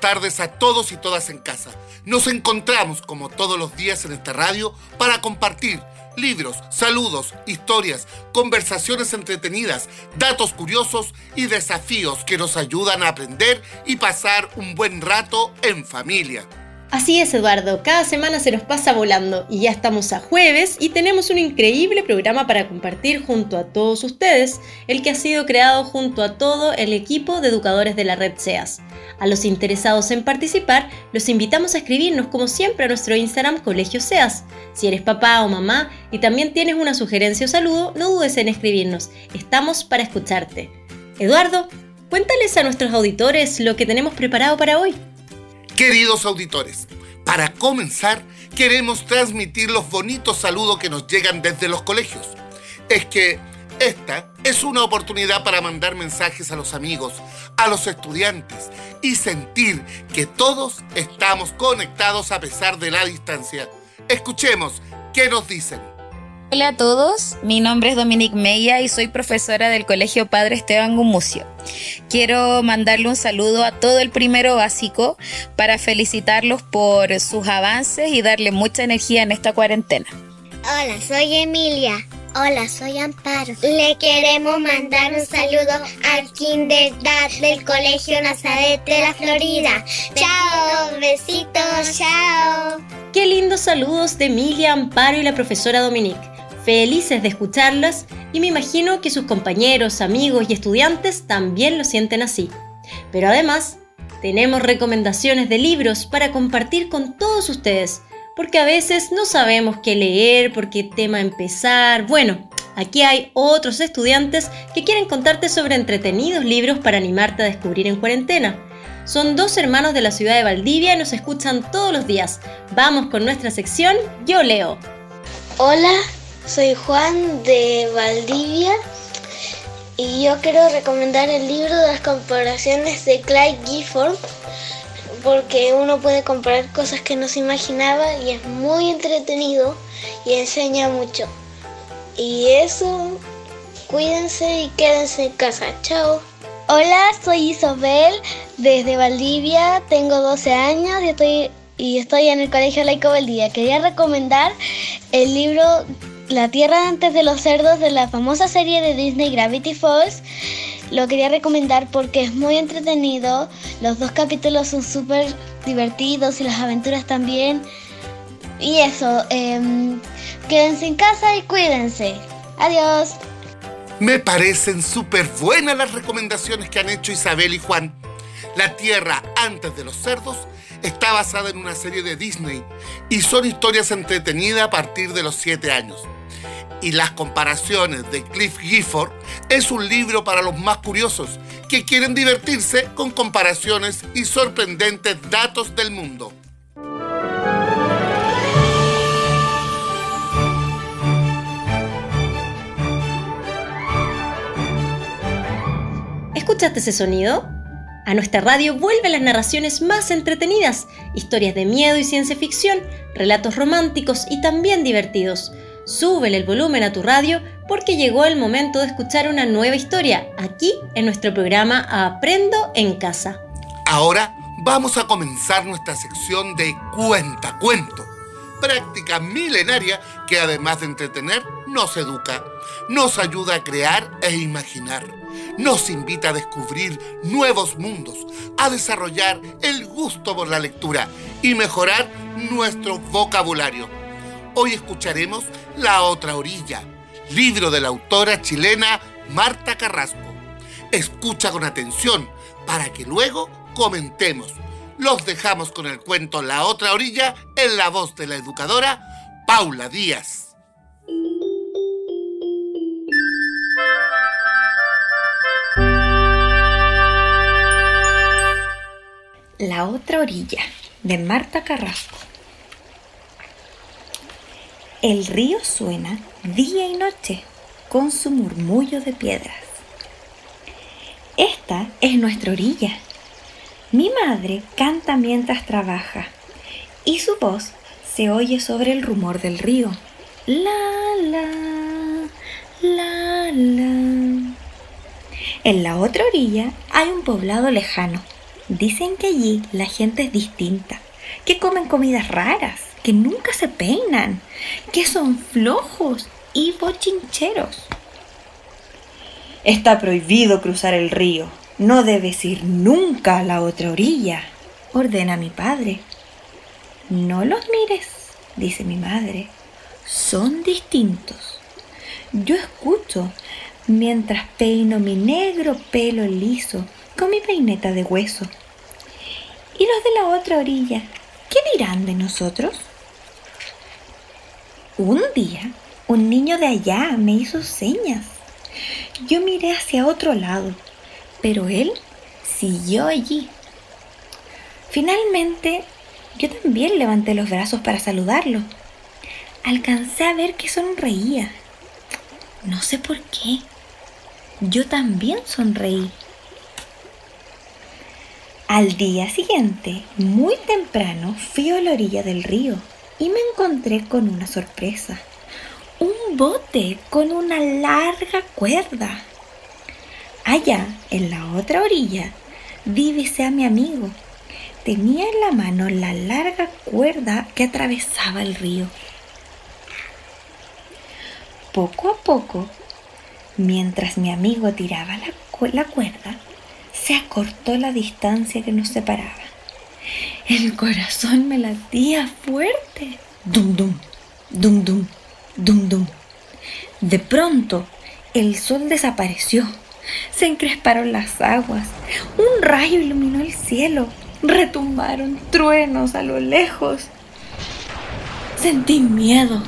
tardes a todos y todas en casa. Nos encontramos como todos los días en esta radio para compartir libros, saludos, historias, conversaciones entretenidas, datos curiosos y desafíos que nos ayudan a aprender y pasar un buen rato en familia. Así es, Eduardo, cada semana se nos pasa volando y ya estamos a jueves y tenemos un increíble programa para compartir junto a todos ustedes, el que ha sido creado junto a todo el equipo de educadores de la red SEAS. A los interesados en participar, los invitamos a escribirnos como siempre a nuestro Instagram Colegio SEAS. Si eres papá o mamá y también tienes una sugerencia o saludo, no dudes en escribirnos, estamos para escucharte. Eduardo, cuéntales a nuestros auditores lo que tenemos preparado para hoy. Queridos auditores, para comenzar queremos transmitir los bonitos saludos que nos llegan desde los colegios. Es que esta es una oportunidad para mandar mensajes a los amigos, a los estudiantes y sentir que todos estamos conectados a pesar de la distancia. Escuchemos qué nos dicen. Hola a todos, mi nombre es Dominique Meya y soy profesora del Colegio Padre Esteban Gumucio. Quiero mandarle un saludo a todo el primero básico para felicitarlos por sus avances y darle mucha energía en esta cuarentena. Hola, soy Emilia. Hola, soy Amparo. Le queremos mandar un saludo al Kinderdad del Colegio Nazaret de la Florida. Chao, besitos, chao. Qué lindos saludos de Emilia, Amparo y la profesora Dominique felices de escucharlas y me imagino que sus compañeros, amigos y estudiantes también lo sienten así. Pero además, tenemos recomendaciones de libros para compartir con todos ustedes, porque a veces no sabemos qué leer, por qué tema empezar. Bueno, aquí hay otros estudiantes que quieren contarte sobre entretenidos libros para animarte a descubrir en cuarentena. Son dos hermanos de la ciudad de Valdivia y nos escuchan todos los días. Vamos con nuestra sección Yo leo. Hola, soy Juan de Valdivia y yo quiero recomendar el libro de las comparaciones de Clyde Gifford porque uno puede comparar cosas que no se imaginaba y es muy entretenido y enseña mucho. Y eso, cuídense y quédense en casa. Chao. Hola, soy Isabel desde Valdivia, tengo 12 años y estoy, y estoy en el Colegio Laico Valdivia. Quería recomendar el libro la Tierra antes de los cerdos de la famosa serie de Disney Gravity Falls. Lo quería recomendar porque es muy entretenido. Los dos capítulos son súper divertidos y las aventuras también. Y eso, em, quédense en casa y cuídense. Adiós. Me parecen súper buenas las recomendaciones que han hecho Isabel y Juan. La Tierra antes de los cerdos está basada en una serie de Disney y son historias entretenidas a partir de los 7 años y las comparaciones de Cliff Gifford es un libro para los más curiosos que quieren divertirse con comparaciones y sorprendentes datos del mundo. ¿Escuchaste ese sonido? A nuestra radio vuelven las narraciones más entretenidas, historias de miedo y ciencia ficción, relatos románticos y también divertidos súbele el volumen a tu radio porque llegó el momento de escuchar una nueva historia aquí en nuestro programa Aprendo en Casa. Ahora vamos a comenzar nuestra sección de Cuenta Cuento, práctica milenaria que además de entretener, nos educa, nos ayuda a crear e imaginar, nos invita a descubrir nuevos mundos, a desarrollar el gusto por la lectura y mejorar nuestro vocabulario Hoy escucharemos La otra orilla, libro de la autora chilena Marta Carrasco. Escucha con atención para que luego comentemos. Los dejamos con el cuento La otra orilla en la voz de la educadora Paula Díaz. La otra orilla de Marta Carrasco. El río suena día y noche con su murmullo de piedras. Esta es nuestra orilla. Mi madre canta mientras trabaja y su voz se oye sobre el rumor del río. La, la, la, la. En la otra orilla hay un poblado lejano. Dicen que allí la gente es distinta, que comen comidas raras, que nunca se peinan, que son flojos y bochincheros. Está prohibido cruzar el río. No debes ir nunca a la otra orilla, ordena mi padre. No los mires, dice mi madre. Son distintos. Yo escucho mientras peino mi negro pelo liso con mi peineta de hueso. ¿Y los de la otra orilla? ¿Qué dirán de nosotros? Un día, un niño de allá me hizo señas. Yo miré hacia otro lado, pero él siguió allí. Finalmente, yo también levanté los brazos para saludarlo. Alcancé a ver que sonreía. No sé por qué. Yo también sonreí. Al día siguiente, muy temprano, fui a la orilla del río y me encontré con una sorpresa. Un bote con una larga cuerda. Allá, en la otra orilla, divisé a mi amigo. Tenía en la mano la larga cuerda que atravesaba el río. Poco a poco, mientras mi amigo tiraba la, la cuerda, se acortó la distancia que nos separaba. El corazón me latía fuerte. Dum dum, dum dum, dum dum. De pronto, el sol desapareció. Se encresparon las aguas. Un rayo iluminó el cielo. Retumbaron truenos a lo lejos. Sentí miedo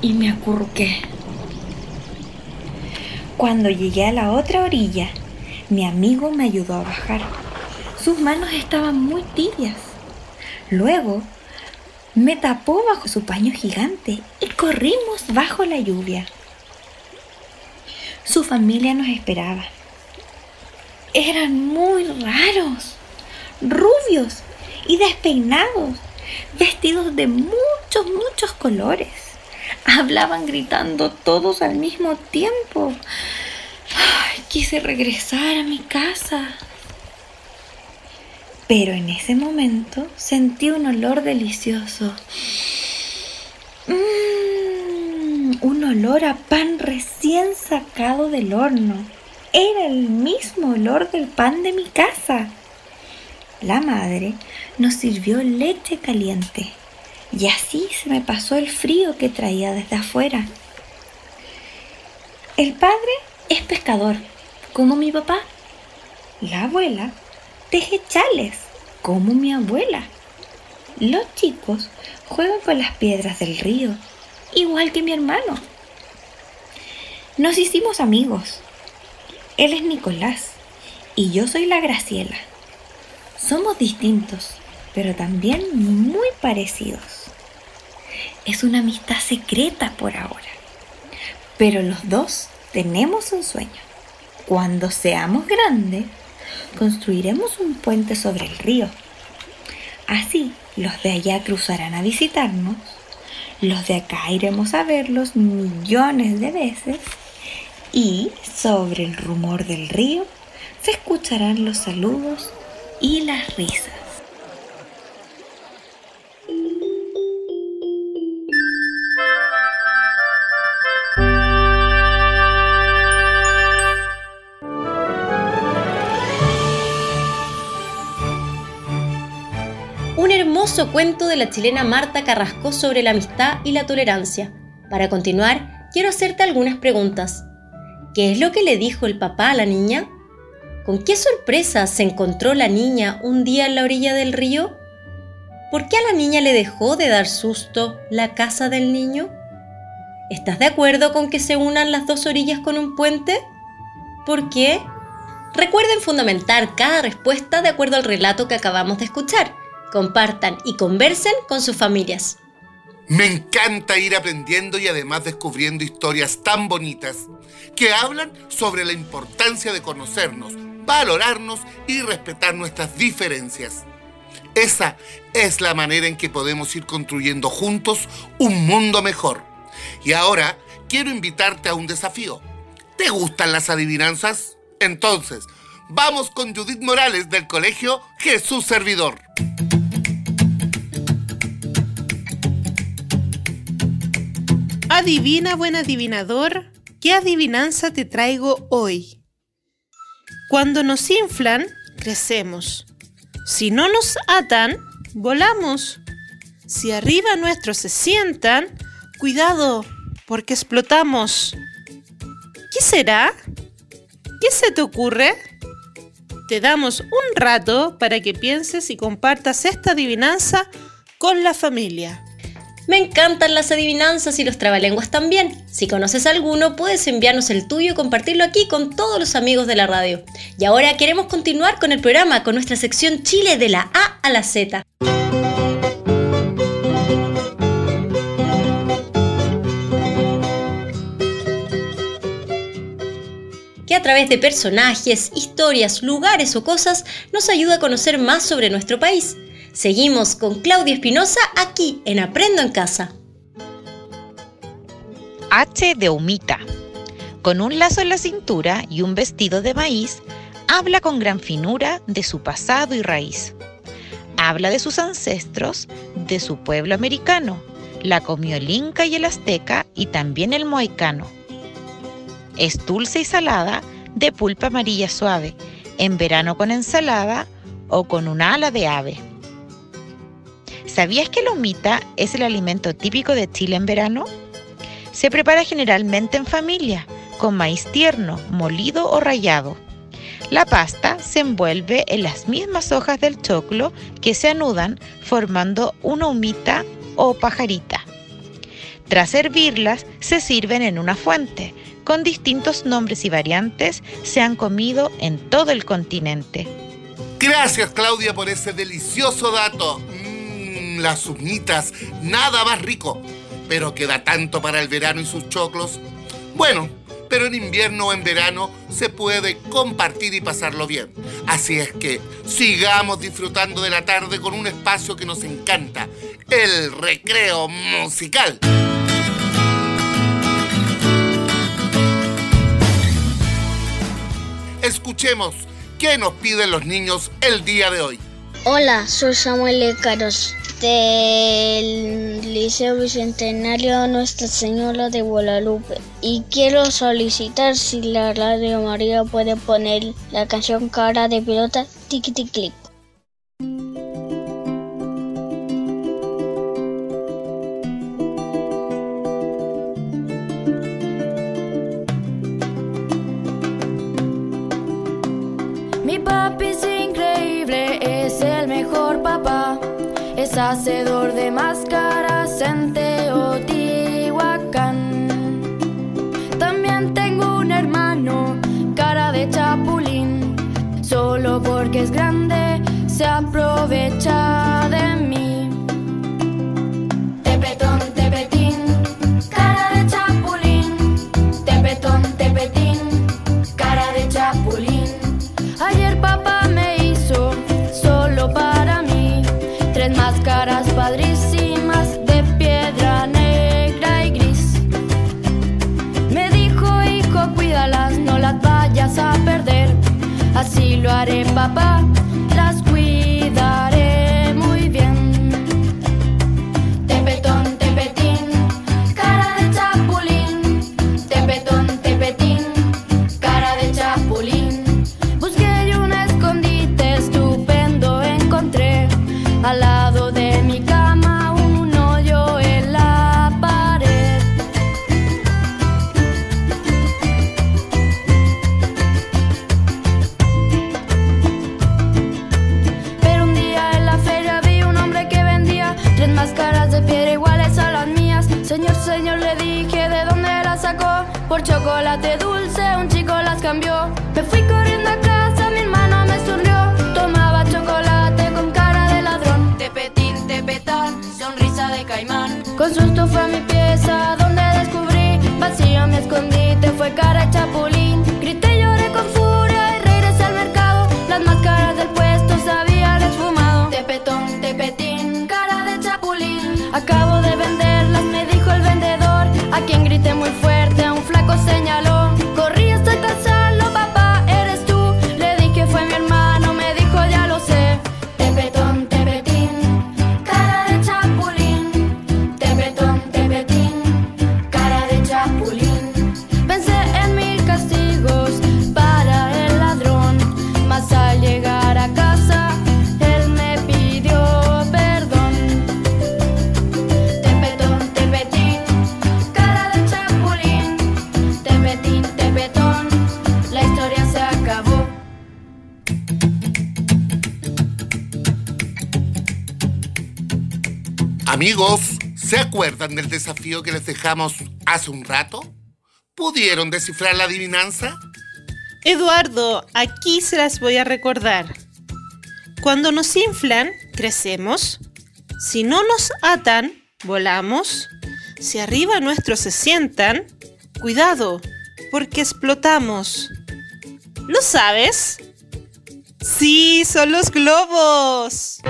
y me acurruqué. Cuando llegué a la otra orilla, mi amigo me ayudó a bajar. Sus manos estaban muy tibias. Luego me tapó bajo su paño gigante y corrimos bajo la lluvia. Su familia nos esperaba. Eran muy raros, rubios y despeinados, vestidos de muchos, muchos colores. Hablaban gritando todos al mismo tiempo. Quise regresar a mi casa. Pero en ese momento sentí un olor delicioso. Mmm, un olor a pan recién sacado del horno. Era el mismo olor del pan de mi casa. La madre nos sirvió leche caliente y así se me pasó el frío que traía desde afuera. El padre es pescador, como mi papá. La abuela teje chales, como mi abuela. Los chicos juegan con las piedras del río, igual que mi hermano. Nos hicimos amigos. Él es Nicolás y yo soy la Graciela. Somos distintos, pero también muy parecidos. Es una amistad secreta por ahora, pero los dos tenemos un sueño. Cuando seamos grandes, construiremos un puente sobre el río. Así, los de allá cruzarán a visitarnos, los de acá iremos a verlos millones de veces y sobre el rumor del río se escucharán los saludos y las risas. Cuento de la chilena Marta Carrasco sobre la amistad y la tolerancia. Para continuar, quiero hacerte algunas preguntas. ¿Qué es lo que le dijo el papá a la niña? ¿Con qué sorpresa se encontró la niña un día en la orilla del río? ¿Por qué a la niña le dejó de dar susto la casa del niño? ¿Estás de acuerdo con que se unan las dos orillas con un puente? ¿Por qué? Recuerden fundamentar cada respuesta de acuerdo al relato que acabamos de escuchar compartan y conversen con sus familias. Me encanta ir aprendiendo y además descubriendo historias tan bonitas que hablan sobre la importancia de conocernos, valorarnos y respetar nuestras diferencias. Esa es la manera en que podemos ir construyendo juntos un mundo mejor. Y ahora quiero invitarte a un desafío. ¿Te gustan las adivinanzas? Entonces, Vamos con Judith Morales del Colegio Jesús Servidor. Adivina, buen adivinador, ¿qué adivinanza te traigo hoy? Cuando nos inflan, crecemos. Si no nos atan, volamos. Si arriba nuestros se sientan, cuidado, porque explotamos. ¿Qué será? ¿Qué se te ocurre? Te damos un rato para que pienses y compartas esta adivinanza con la familia. Me encantan las adivinanzas y los trabalenguas también. Si conoces alguno, puedes enviarnos el tuyo y compartirlo aquí con todos los amigos de la radio. Y ahora queremos continuar con el programa con nuestra sección Chile de la A a la Z. que a través de personajes, historias, lugares o cosas nos ayuda a conocer más sobre nuestro país. Seguimos con Claudia Espinosa aquí en Aprendo en Casa. H de Humita. Con un lazo en la cintura y un vestido de maíz, habla con gran finura de su pasado y raíz. Habla de sus ancestros, de su pueblo americano. La comió el inca y el azteca y también el mohicano. Es dulce y salada, de pulpa amarilla suave, en verano con ensalada o con un ala de ave. ¿Sabías que la humita es el alimento típico de Chile en verano? Se prepara generalmente en familia, con maíz tierno, molido o rallado. La pasta se envuelve en las mismas hojas del choclo que se anudan formando una humita o pajarita. Tras hervirlas, se sirven en una fuente. Con distintos nombres y variantes, se han comido en todo el continente. Gracias Claudia por ese delicioso dato las humitas, nada más rico, pero queda tanto para el verano y sus choclos. Bueno, pero en invierno o en verano se puede compartir y pasarlo bien. Así es que sigamos disfrutando de la tarde con un espacio que nos encanta, el recreo musical. Escuchemos qué nos piden los niños el día de hoy. Hola, soy Samuel Ecaros del Liceo Bicentenario Nuestra Señora de Guadalupe y quiero solicitar si la Radio María puede poner la canción Cara de Pelota Tiki Click. Hacedor de máscaras en Teotihuacán. También tengo un hermano, cara de chapulín, solo porque es grande se aprovecha de mí. por chocolate dulce, un chico las cambió. Me fui corriendo a casa, mi hermano me sonrió. Tomaba chocolate con cara de ladrón. Tepetín, tepetán, sonrisa de caimán. Con susto fue a mi pieza donde descubrí vacío mi escondite, fue cara de chapulín. Amigos, ¿se acuerdan del desafío que les dejamos hace un rato? ¿Pudieron descifrar la adivinanza? Eduardo, aquí se las voy a recordar. Cuando nos inflan, crecemos. Si no nos atan, volamos. Si arriba nuestros se sientan, cuidado, porque explotamos. ¿Lo sabes? Sí, son los globos.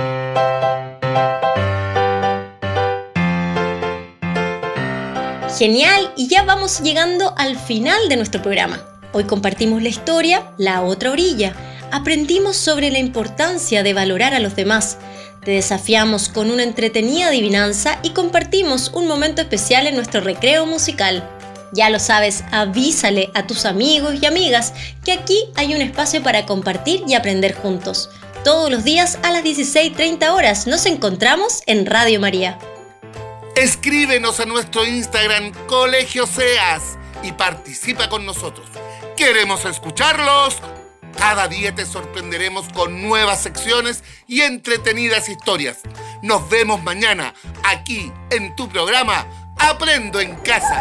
Genial, y ya vamos llegando al final de nuestro programa. Hoy compartimos la historia La otra orilla. Aprendimos sobre la importancia de valorar a los demás. Te desafiamos con una entretenida adivinanza y compartimos un momento especial en nuestro recreo musical. Ya lo sabes, avísale a tus amigos y amigas que aquí hay un espacio para compartir y aprender juntos. Todos los días a las 16.30 horas nos encontramos en Radio María. Escríbenos a nuestro Instagram Colegio Seas y participa con nosotros. Queremos escucharlos. Cada día te sorprenderemos con nuevas secciones y entretenidas historias. Nos vemos mañana aquí en tu programa Aprendo en casa.